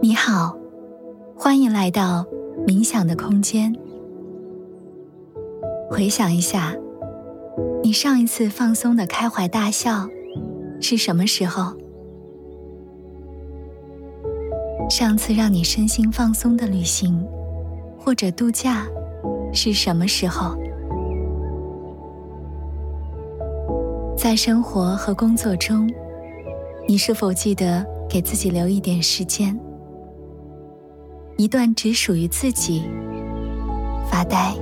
你好，欢迎来到冥想的空间。回想一下，你上一次放松的开怀大笑是什么时候？上次让你身心放松的旅行或者度假是什么时候？在生活和工作中，你是否记得给自己留一点时间，一段只属于自己发呆、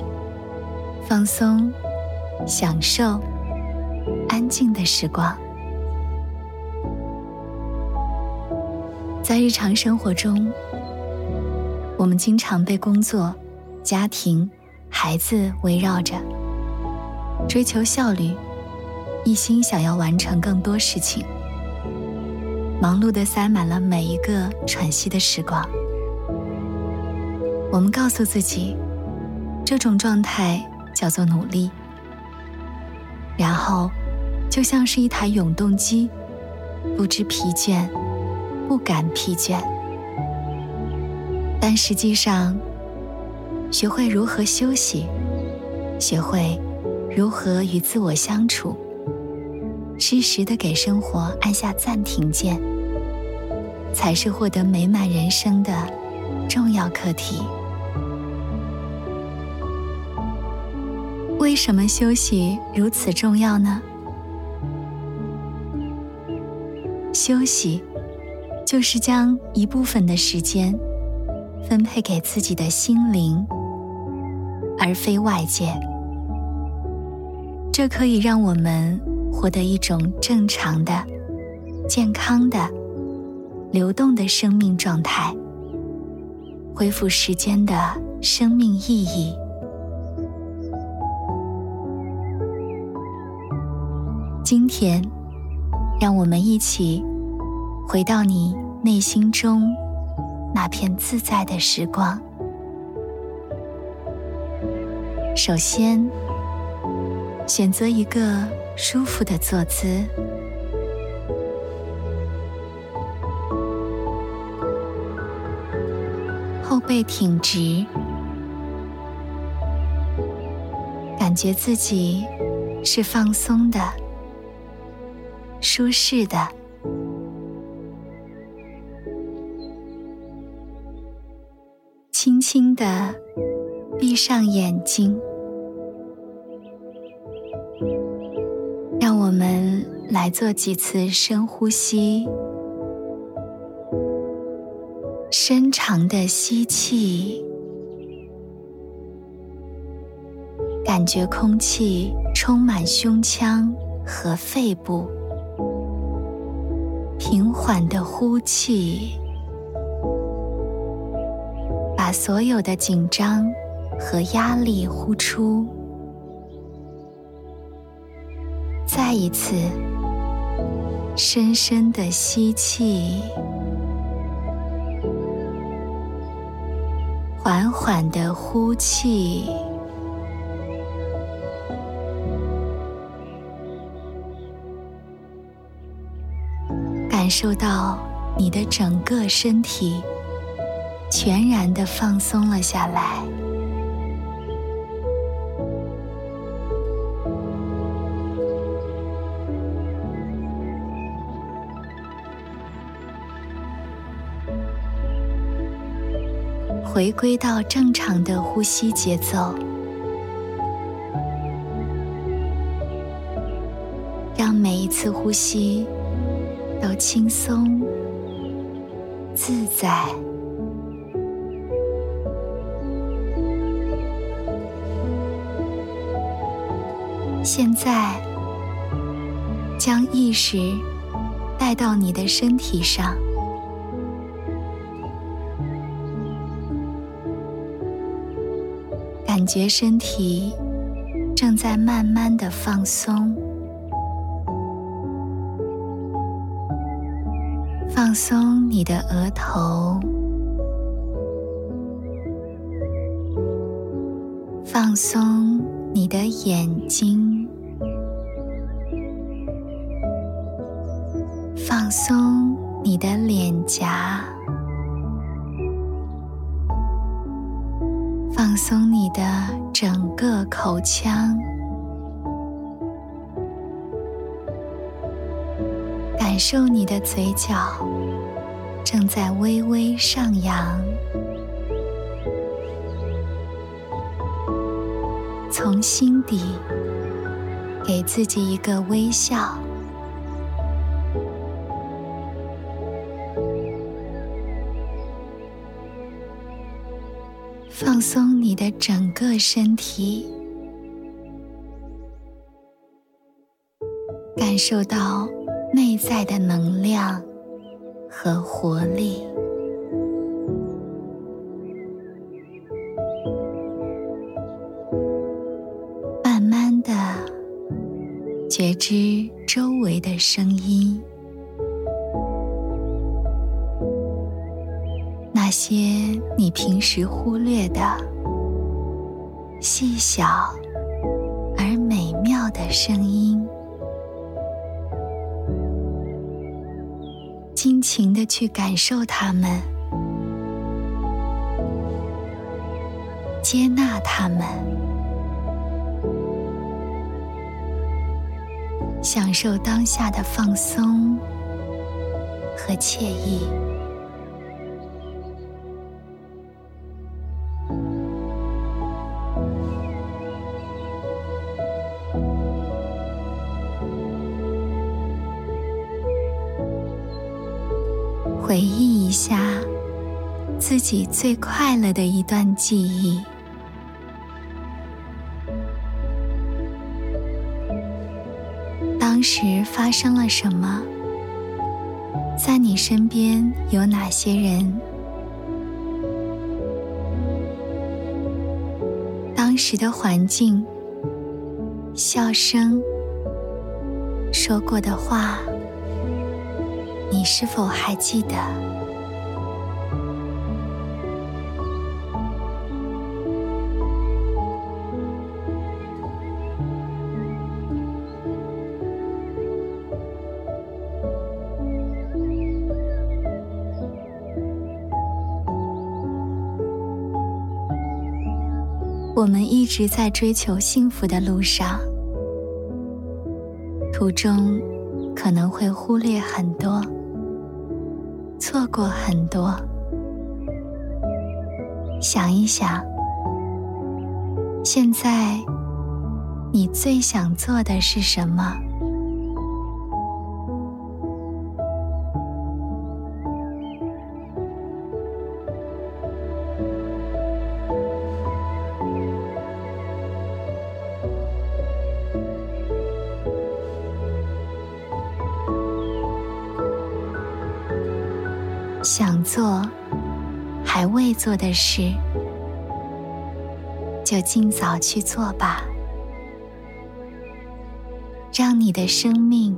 放松、享受、安静的时光？在日常生活中，我们经常被工作、家庭、孩子围绕着，追求效率，一心想要完成更多事情，忙碌的塞满了每一个喘息的时光。我们告诉自己，这种状态叫做努力，然后就像是一台永动机，不知疲倦。不敢疲倦，但实际上，学会如何休息，学会如何与自我相处，适时的给生活按下暂停键，才是获得美满人生的重要课题。为什么休息如此重要呢？休息。就是将一部分的时间分配给自己的心灵，而非外界。这可以让我们获得一种正常的、健康的、流动的生命状态，恢复时间的生命意义。今天，让我们一起。回到你内心中那片自在的时光。首先，选择一个舒服的坐姿，后背挺直，感觉自己是放松的、舒适的。轻轻的闭上眼睛，来做几次深呼吸。深长的吸气，感觉空气充满胸腔和肺部。平缓的呼气。把所有的紧张和压力呼出，再一次深深的吸气，缓缓的呼气，感受到你的整个身体。全然的放松了下来，回归到正常的呼吸节奏，让每一次呼吸都轻松自在。现在，将意识带到你的身体上，觉身体正在慢慢的放松，放松你的额头，放松你的眼睛。放松你的脸颊，放松你的整个口腔，感受你的嘴角正在微微上扬。从心底给自己一个微笑，放松你的整个身体，感受到内在的能量和活力。慢慢的觉知周围的声音，那些你平时忽略的细小而美妙的声音，尽情的去感受它们，接纳它们。享受当下的放松和惬意，下自己最快乐的一段记忆。当时发生了什么？在你身边有哪些人？当时的环境、笑声、说过的话，你是否还记得？我们一直在追求幸福的路上，途中可能会忽略很多，错过很多。想一想，现在你最想做的是什么？想做还未做的事，就尽早去做吧，让你的生命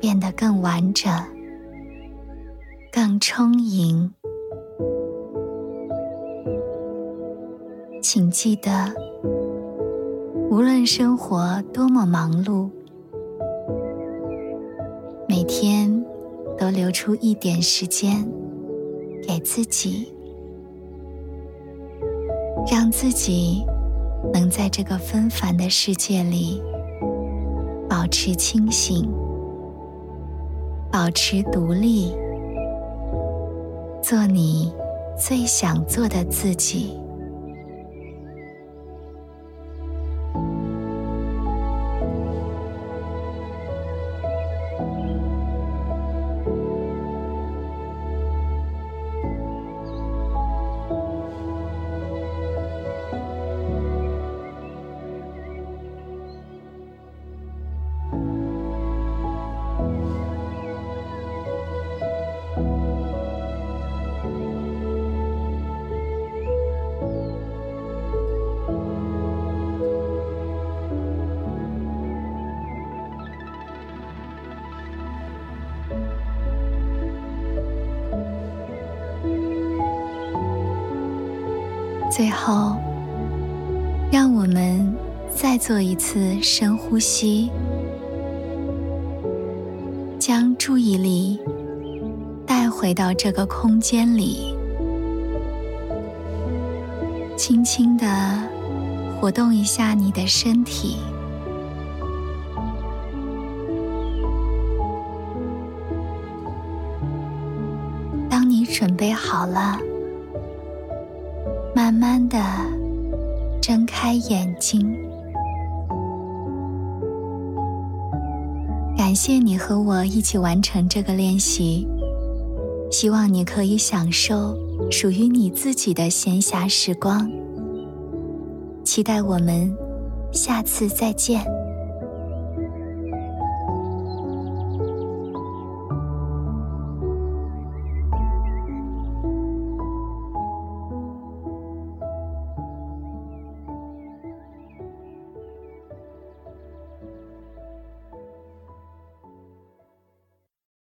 变得更完整、更充盈。请记得，无论生活多么忙碌，出一点时间给自己，让自己能在这个纷繁的世界里保持清醒，保持独立，做你最想做的自己。最后，让我们再做一次深呼吸，将注意力带回到这个空间里，轻轻的活动一下你的身体。当你准备好了，慢慢的睁开眼睛。感谢你和我一起完成这个练习，希望你可以享受属于你自己的闲暇时光。期待我们下次再见。